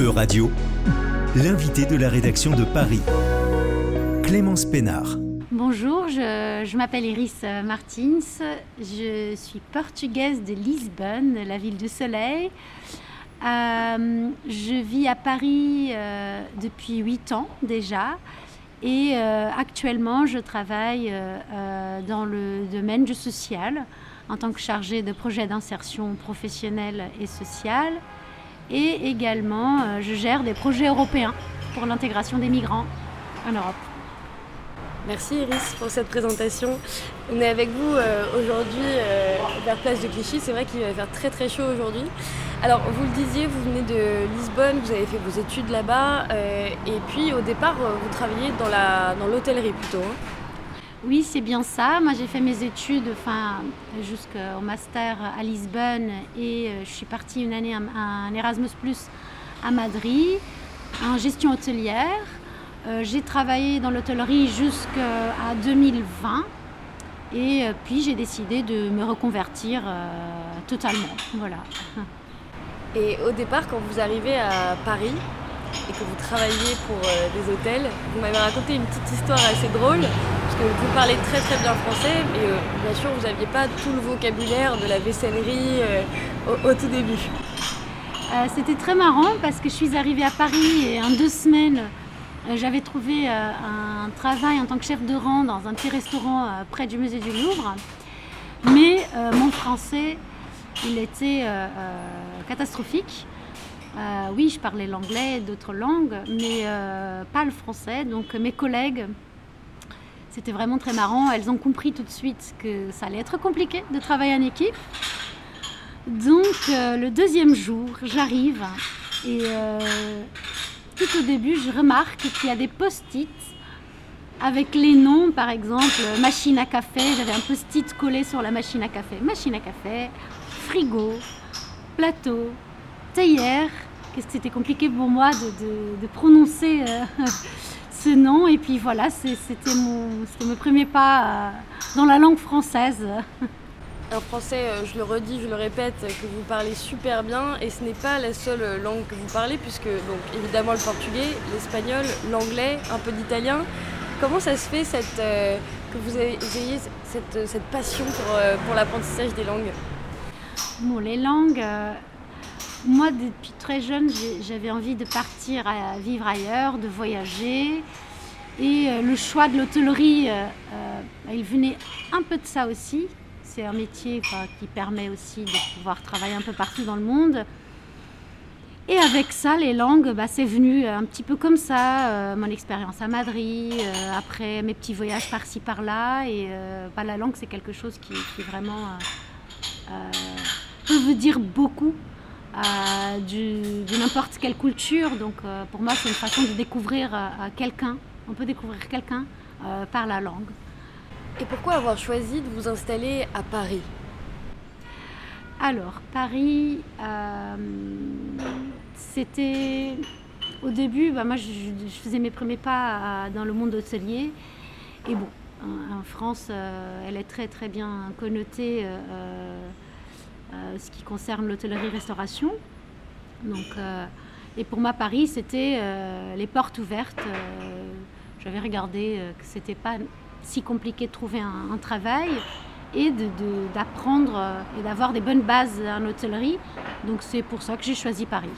E-Radio, l'invité de la rédaction de Paris, Clémence Pénard. Bonjour, je, m'appelle Iris Martins, je suis portugaise de Lisbonne, la ville du soleil. Euh, je vis à Paris euh, depuis 8 ans déjà et euh, actuellement je travaille dans le domaine du social en tant que chargée de projet d'insertion professionnelle et sociale. Et également, je gère des projets européens pour l'intégration des migrants en Europe. Merci Iris pour cette présentation. On est avec vous euh, aujourd'hui euh, vers Place de Clichy. C'est vrai qu'il va faire très très chaud aujourd'hui. Alors vous le disiez, vous venez de Lisbonne, vous avez fait vos études là-bas euh, et puis au départ vous travaillez dans l'hôtellerie plutôt. Hein. Oui, c'est bien ça. Moi, j'ai fait mes études jusqu'au master à Lisbonne et je suis partie une année à Erasmus à Madrid en gestion hôtelière. Euh, j'ai travaillé dans l'hôtellerie jusqu'à 2020 et euh, puis j'ai décidé de me reconvertir euh, totalement. Voilà. Et au départ, quand vous arrivez à Paris et que vous travaillez pour des hôtels, vous m'avez raconté une petite histoire assez drôle, vous parlez très très bien français, mais bien sûr vous n'aviez pas tout le vocabulaire de la vaissellerie au, tout début. C'était très marrant parce que je suis arrivée à Paris et en deux semaines, euh, j'avais trouvé euh, un travail en tant que chef de rang dans un petit restaurant euh, près du musée du Louvre. Mais mon français, il était catastrophique. oui, je parlais l'anglais et d'autres langues, mais pas le français. Donc mes collègues, c'était vraiment très marrant. Elles ont compris tout de suite que ça allait être compliqué de travailler en équipe. Donc le deuxième jour, j'arrive et tout au début, je remarque qu'il y a des post-it avec les noms, par exemple, machine à café. J'avais un post-it collé sur la machine à café. Machine à café, frigo, plateau, théière. Qu'est-ce que c'était compliqué pour moi de, prononcer euh, ce nom. Et puis voilà, c'était mon, mon premier pas euh, dans la langue française. un français, euh, je le redis, je le répète, que vous parlez super bien et ce n'est pas la seule langue que vous parlez puisque donc évidemment le portugais, l'espagnol, l'anglais, un peu d'italien. Comment ça se fait cette, euh, que vous ayez cette, cette passion pour, euh, pour l'apprentissage des langues? Bon, les langues, moi depuis très jeune j'avais envie de partir à vivre ailleurs, de voyager. Et le choix de l'hôtellerie, il venait un peu de ça aussi, c'est un métier qui permet aussi de pouvoir travailler un peu partout dans le monde. Et avec ça, les langues, bah, c'est venu un petit peu comme ça, euh, mon expérience à Madrid, euh, après mes petits voyages par-ci par-là. Et euh, bah, la langue, c'est quelque chose qui, vraiment peut vous dire beaucoup de n'importe quelle culture. Donc pour moi, c'est une façon de découvrir quelqu'un. On peut découvrir quelqu'un par la langue. Et pourquoi avoir choisi de vous installer à Paris? Alors, Paris, euh, c'était au début, bah, moi je, faisais mes premiers pas dans le monde hôtelier. Et bon, en, France, euh, elle est très très bien connotée euh, ce qui concerne l'hôtellerie-restauration. Donc, et pour moi, Paris, c'était les portes ouvertes. J'avais regardé que c'était pas si compliqué de trouver un, travail et d'apprendre euh, et d'avoir des bonnes bases en hôtellerie. Donc c'est pour ça que j'ai choisi Paris.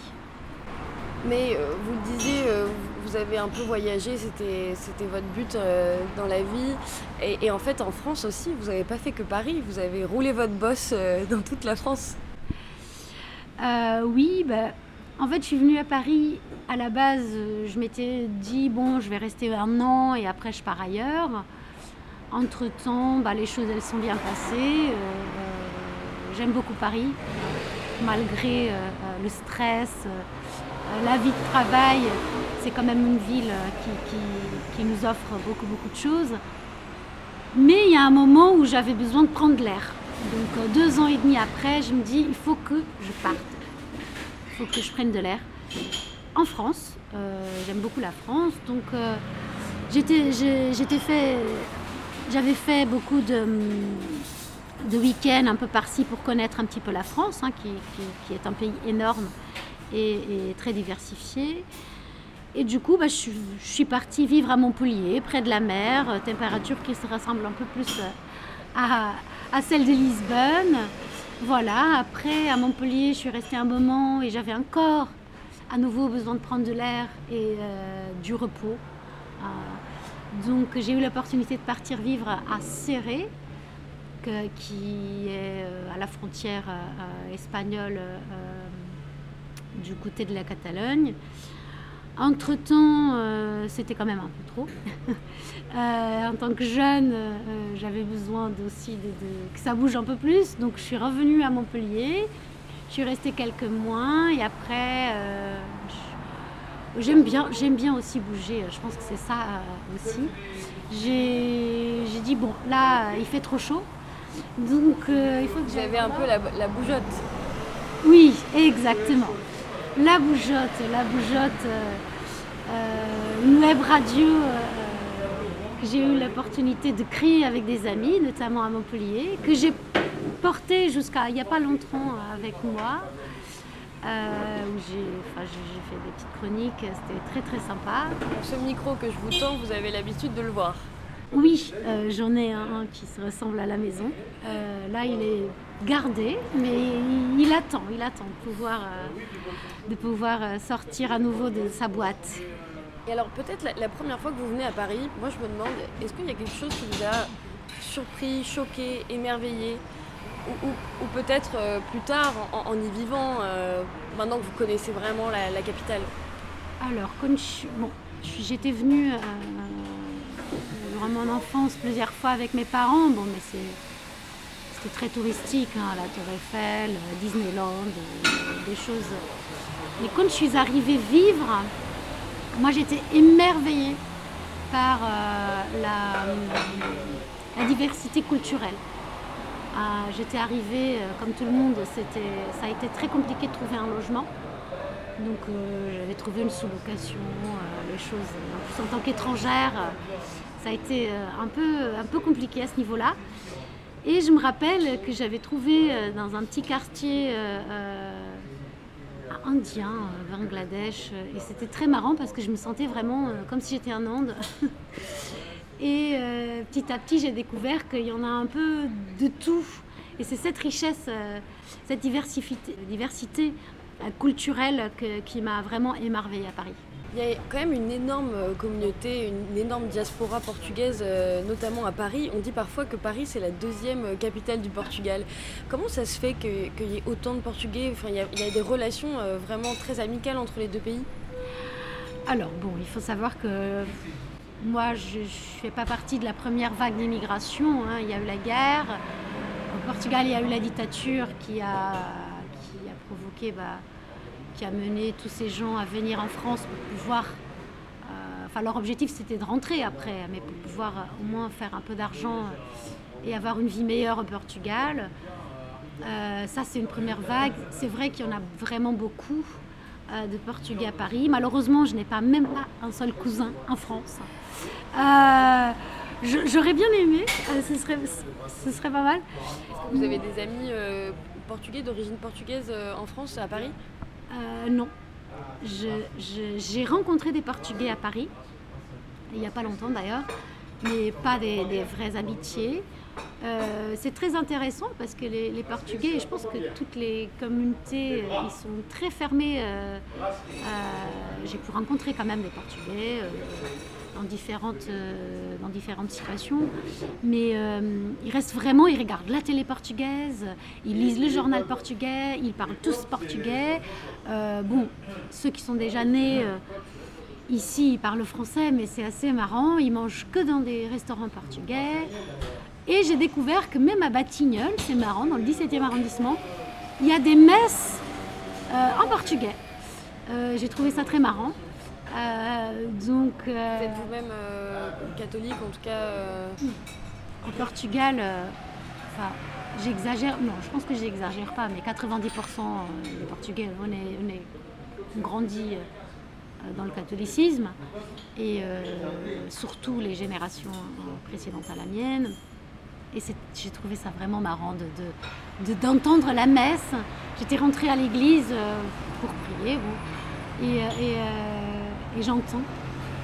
Mais euh, vous le disiez, euh, vous avez un peu voyagé, c'était votre but dans la vie. Et, en fait, en France aussi, vous n'avez pas fait que Paris, vous avez roulé votre bosse dans toute la France. oui, bah, en fait, je suis venue à Paris. À la base, je m'étais dit, bon, je vais rester un an et après, je pars ailleurs. Entre-temps, bah, les choses elles sont bien passées. Euh, euh, j'aime beaucoup Paris, malgré euh, le stress, la vie de travail. C'est quand même une ville qui, nous offre beaucoup, beaucoup de choses. Mais il y a un moment où j'avais besoin de prendre l'air. Donc deux ans et demi après, je me dis, il faut que je parte. Il faut que je prenne de l'air. En France, j'aime beaucoup la France. Donc j'avais fait beaucoup de, week-ends un peu par-ci pour connaître un petit peu la France, hein, qui, est un pays énorme et, très diversifiée. Et du coup, bah, je, suis partie vivre à Montpellier, près de la mer, euh, température qui se ressemble un peu plus à, à celle de Lisbonne. Voilà, après à Montpellier, je suis restée un moment et j'avais encore à nouveau besoin de prendre de l'air et du repos. donc j'ai eu l'opportunité de partir vivre à Serré, qui est à la frontière espagnole du côté de la Catalogne. Entre-temps, euh, c'était quand même un peu trop. Euh, en tant que jeune, euh, j'avais besoin aussi de, que ça bouge un peu plus. Donc je suis revenue à Montpellier. Je suis restée quelques mois et après, j'aime bien, j'aime bien aussi bouger. Je pense que c'est ça aussi. J'ai dit, bon, là, il fait trop chaud. Donc il faut que j'avais un peu la, la bougeotte. Oui, exactement la bougeotte, la bougeotte, euh, euh, une web radio euh, que j'ai eu l'opportunité de créer avec des amis, notamment à Montpellier, que j'ai porté jusqu'à il n'y a pas longtemps avec moi. où j'ai fait des petites chroniques, c'était très très sympa. Ce micro que je vous tends, vous avez l'habitude de le voir Oui, j'en ai un, qui se ressemble à la maison. là, il est gardé, mais il, attend, il attend de pouvoir, euh, de pouvoir euh, sortir à nouveau de sa boîte. Et alors peut-être la, première fois que vous venez à Paris, moi je me demande, est-ce qu'il y a quelque chose qui vous a surpris, choqué, émerveillé ou, peut-être euh, plus tard, en, y vivant, maintenant que vous connaissez vraiment la, capitale? Alors, quand j'étais venue durant mon enfance plusieurs fois avec mes parents, bon, mais c'est très touristique, hein, la Tour Eiffel, euh, Disneyland, euh, des choses. Mais quand je suis arrivée vivre, moi j'étais émerveillée par euh, la, diversité culturelle. j'étais arrivée, comme tout le monde, ça a été très compliqué de trouver un logement. Donc j'avais trouvé une sous-location, les choses. En, en tant qu'étrangère, ça a été un, peu, un peu compliqué à ce niveau-là. Et je me rappelle que j'avais trouvé euh, dans un petit quartier euh, euh, indien, Bangladesh, et c'était très marrant parce que je me sentais vraiment comme si j'étais en Inde. et petit à petit, j'ai découvert qu'il y en a un peu de tout. Et c'est cette richesse, cette diversité, diversité culturelle qui m'a vraiment émerveillée à Paris. Il y a quand même une énorme euh, communauté, une énorme diaspora portugaise, euh, notamment à Paris. On dit parfois que Paris, c'est la deuxième euh, capitale du Portugal. Comment ça se fait qu'il y ait autant de Portugais? Enfin, il, y a, des relations vraiment très amicales entre les deux pays? Alors, bon, il faut savoir que moi, je ne fais pas partie de la première vague d'immigration. Hein. Il y a eu la guerre. Au Portugal, il y a eu la dictature qui a, qui a provoqué... Bah, qui a mené tous ces gens à venir en France pour pouvoir. Euh, enfin, leur objectif c'était de rentrer après, mais pour pouvoir euh, au moins faire un peu d'argent euh, et avoir une vie meilleure au Portugal. ça, c'est une première vague. C'est vrai qu'il y en a vraiment beaucoup de Portugais à Paris. Malheureusement, je n'ai pas même pas un seul cousin en France. J'aurais bien aimé, ce, serait, ce serait pas mal. Vous avez des amis portugais d'origine portugaise en France, à Paris? Euh, non. J'ai rencontré des Portugais à Paris, il n'y a pas longtemps d'ailleurs, mais pas des, vrais amitiés. Euh, c'est très intéressant parce que les, Portugais, je pense que toutes les communautés, euh, ils sont très fermés. J'ai pu rencontrer quand même des Portugais dans différentes, euh, dans différentes situations. Mais euh, ils restent vraiment, ils regardent la télé portugaise, ils lisent le journal portugais, ils parlent tous portugais. Euh, bon, ceux qui sont déjà nés ici, ils parlent français, mais c'est assez marrant. Ils mangent que dans des restaurants portugais. Et j'ai découvert que même à Batignolles, c'est marrant, dans le 17e arrondissement, il y a des messes en portugais. j'ai trouvé ça très marrant. Euh, donc, euh, Vous êtes vous-même euh, catholique, en tout cas En Portugal, enfin, j'exagère, non, je pense que j'exagère pas, mais 90% des Portugais, on est, on est grandi dans le catholicisme, et surtout les générations précédentes à la mienne. Et j'ai trouvé ça vraiment marrant d'entendre de, de, la messe. J'étais rentrée à l'église pour prier. et, et j'entends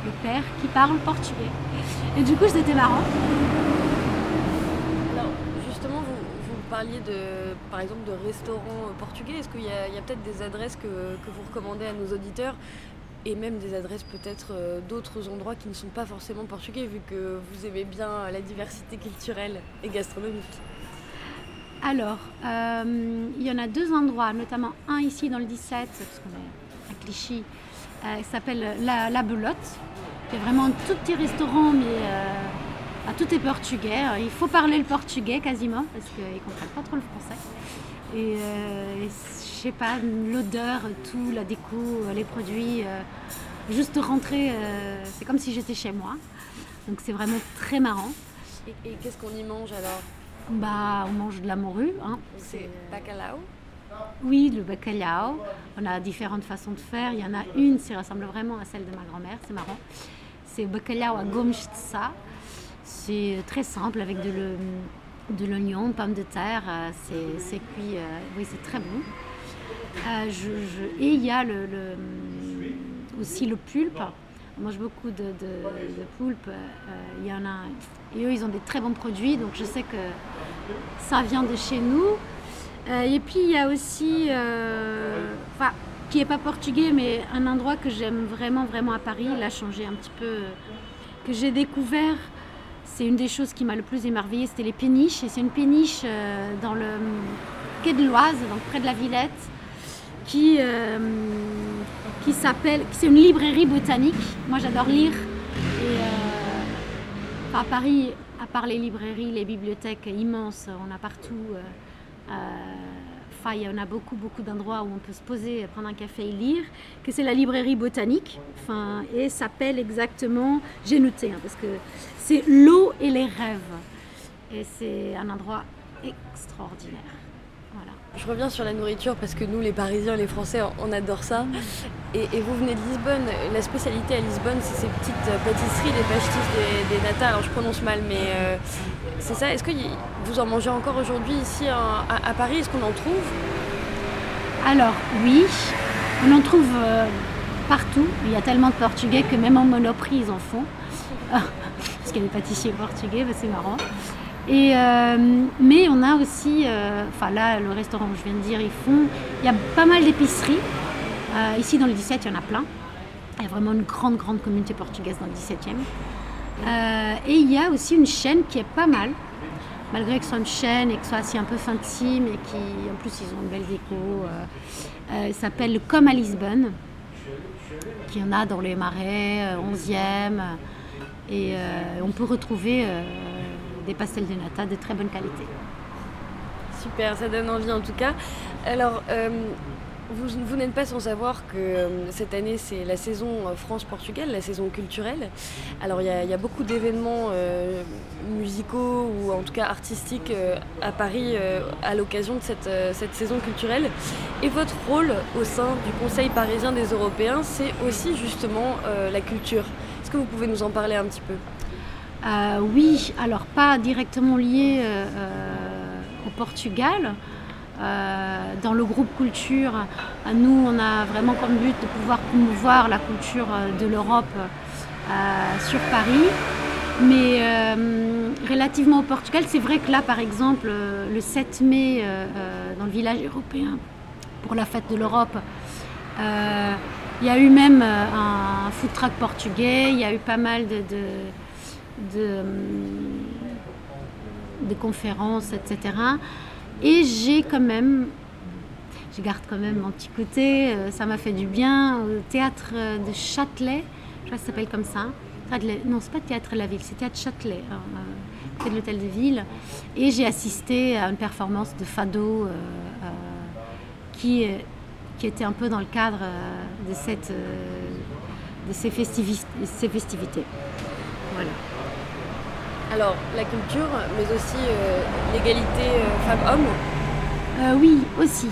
le père qui parle portugais. Et du coup, c'était marrant. Alors, justement, vous, vous, parliez de, par exemple, de restaurants portugais. Est-ce qu'il y a, peut-être des adresses que, que, vous recommandez à nos auditeurs et même des adresses peut-être euh, d'autres endroits qui ne sont pas forcément portugais, vu que vous aimez bien la diversité culturelle et gastronomique? Alors, euh, il y en a deux endroits, notamment un ici dans le 17, parce qu'on est à Clichy, euh, qui s'appelle la, la Belote, c'est vraiment un tout petit restaurant, mais euh, tout est portugais. Il faut parler le portugais quasiment, parce qu'ils ne comprennent pas trop le français. Et, euh, je sais pas, l'odeur, tout, la déco, les produits, euh, juste rentrer, c'est comme si j'étais chez moi. Donc c'est vraiment très marrant. Et, qu'est-ce qu'on y mange alors? Bah, on mange de la morue. Hein. C'est bacalao? Oui, le bacalhau. On a différentes façons de faire. Il y en a une qui ressemble vraiment à celle de ma grand-mère, c'est marrant c'est bacalhau à gomstsa. C'est très simple avec de l'oignon, pomme de terre. Euh, c'est cuit, euh, oui, c'est très bon. Euh, et il y a aussi le pulpe. On mange beaucoup de, de, il y en a, et eux, ils ont des très bons produits, donc je sais que ça vient de chez nous. Et puis il y a aussi, enfin, qui n'est pas portugais, mais un endroit que j'aime vraiment, vraiment à Paris. Il a changé un petit peu, euh, que j'ai découvert. C'est une des choses qui m'a le plus émerveillée, c'était les péniches. Et c'est une péniche euh, dans le quai de l'Oise, donc près de la Villette, qui, euh, qui s'appelle, c'est une librairie botanique. Moi, j'adore lire. Et à Paris, à part les librairies, les bibliothèques immenses, on a partout il y en a beaucoup, beaucoup d'endroits où on peut se poser, prendre un café et lire, que c'est la librairie botanique, enfin, et s'appelle exactement, j'ai noté, hein, parce que c'est l'eau et les rêves. Et c'est un endroit extraordinaire. Je reviens sur la nourriture parce que nous, les Parisiens, les Français, on adore ça. Et, vous venez de Lisbonne. La spécialité à Lisbonne, c'est ces petites pâtisseries, les pastis des, des Alors je prononce mal, mais euh, c'est ça. Est-ce que vous en mangez encore aujourd'hui ici à, Paris Est-ce qu'on en trouve? Alors oui, on en trouve euh, partout. Il y a tellement de Portugais que même en Monoprix, ils en font. parce qu'il y a des pâtissiers portugais, bah, c'est marrant. Et, euh, mais on a aussi, euh, enfin là, le restaurant que je viens de dire, ils font, il y a pas mal d'épiceries. Euh, ici dans le 17, il y en a plein. Il y a vraiment une grande, grande communauté portugaise dans le 17e. Et il y a aussi une chaîne qui est pas mal, malgré que ce soit une chaîne et que ce soit aussi un peu intime et qui, en plus, ils ont une belle déco. elle s'appelle Comme à Lisbonne, qui en a dans les marais, 11e. Et on peut retrouver des pastels de nata de très bonne qualité. Super, ça donne envie en tout cas. Alors, euh, vous, n'êtes pas sans savoir que euh, cette année, c'est la saison euh, France-Portugal, la saison culturelle. Alors, il y, a beaucoup d'événements musicaux ou en tout cas artistiques à Paris à l'occasion de cette, cette, saison culturelle. Et votre rôle au sein du Conseil parisien des Européens, c'est aussi justement la culture. Est-ce que vous pouvez nous en parler un petit peu? Euh, oui, alors pas directement lié euh, euh, au Portugal. Dans le groupe culture, nous, on a vraiment comme but de pouvoir promouvoir la culture de l'Europe sur Paris. Mais relativement au Portugal, c'est vrai que là, par exemple, le 7 mai, dans le village européen, pour la fête de l'Europe, il y a eu même un food truck portugais, il y a eu pas mal de de conférences, etc. Et j'ai quand même, je garde quand même mon petit côté, euh, ça m'a fait du bien au théâtre de Châtelet, je crois que ça s'appelle comme ça. Non, c'est pas Théâtre La Ville, c'est Théâtre Châtelet, hein, euh, de l'hôtel de ville. Et j'ai assisté à une performance de Fado euh, qui, était un peu dans le cadre de, de ces, ces festivités. Voilà. Alors, la culture, mais aussi euh, l'égalité euh, femmes-hommes euh, Oui, aussi.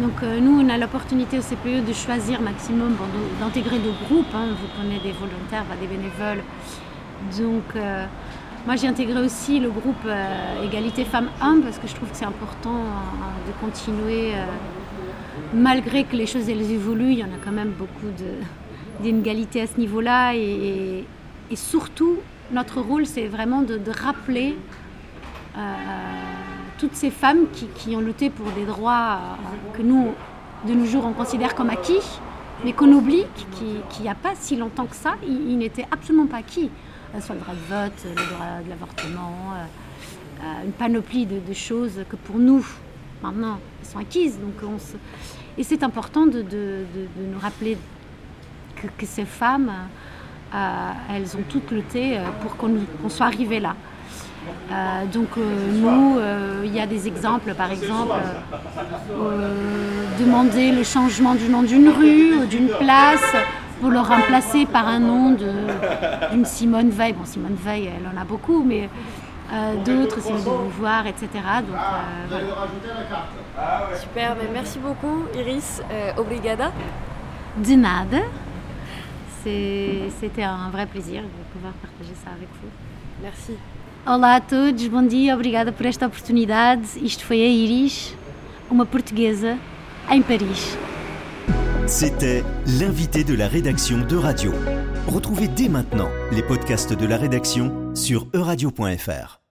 Donc nous, on a l'opportunité au CPE de choisir maximum, d'intégrer deux groupes. Hein. Vous prenez des volontaires, des bénévoles. Donc Moi, j'ai intégré aussi le groupe Égalité Femmes-Hommes parce que je trouve que c'est important euh, de continuer, malgré que les choses elles évoluent, il y en a quand même beaucoup d'inégalités à ce niveau-là. Et, surtout, notre rôle, c'est vraiment de, rappeler toutes ces femmes qui, qui, ont lutté pour des droits que nous, de nos jours, on considère comme acquis, mais qu'on oublie qu'il n'y a pas si longtemps que ça, il, il n'était absolument pas acquis soit le droit de vote, le droit de l'avortement, euh, euh, une panoplie de, choses que pour nous, maintenant, sont acquises. Donc on Et c'est important de, nous rappeler que, ces femmes, euh, elles ont toutes lutté pour qu'on soit arrivé là. donc nous, il y a des exemples, par exemple, demander le changement du nom d'une rue ou d'une place pour le remplacer par un nom d'une Simone Veil. Bon, Simone Veil, elle en a beaucoup, mais euh, d'autres, Simone de Beauvoir, etc. Donc, euh, voilà. Super, mais merci beaucoup Iris. Euh, obrigada. De nada. C'était un vrai plaisir de pouvoir partager ça avec vous. Merci. Olá a todos, bom dia, obrigada por esta oportunidade. Isto foi a Iris, uma portuguesa em Paris. C'était l'invité de la rédaction de Radio. Retrouvez dès maintenant les podcasts de la rédaction sur euradio.fr.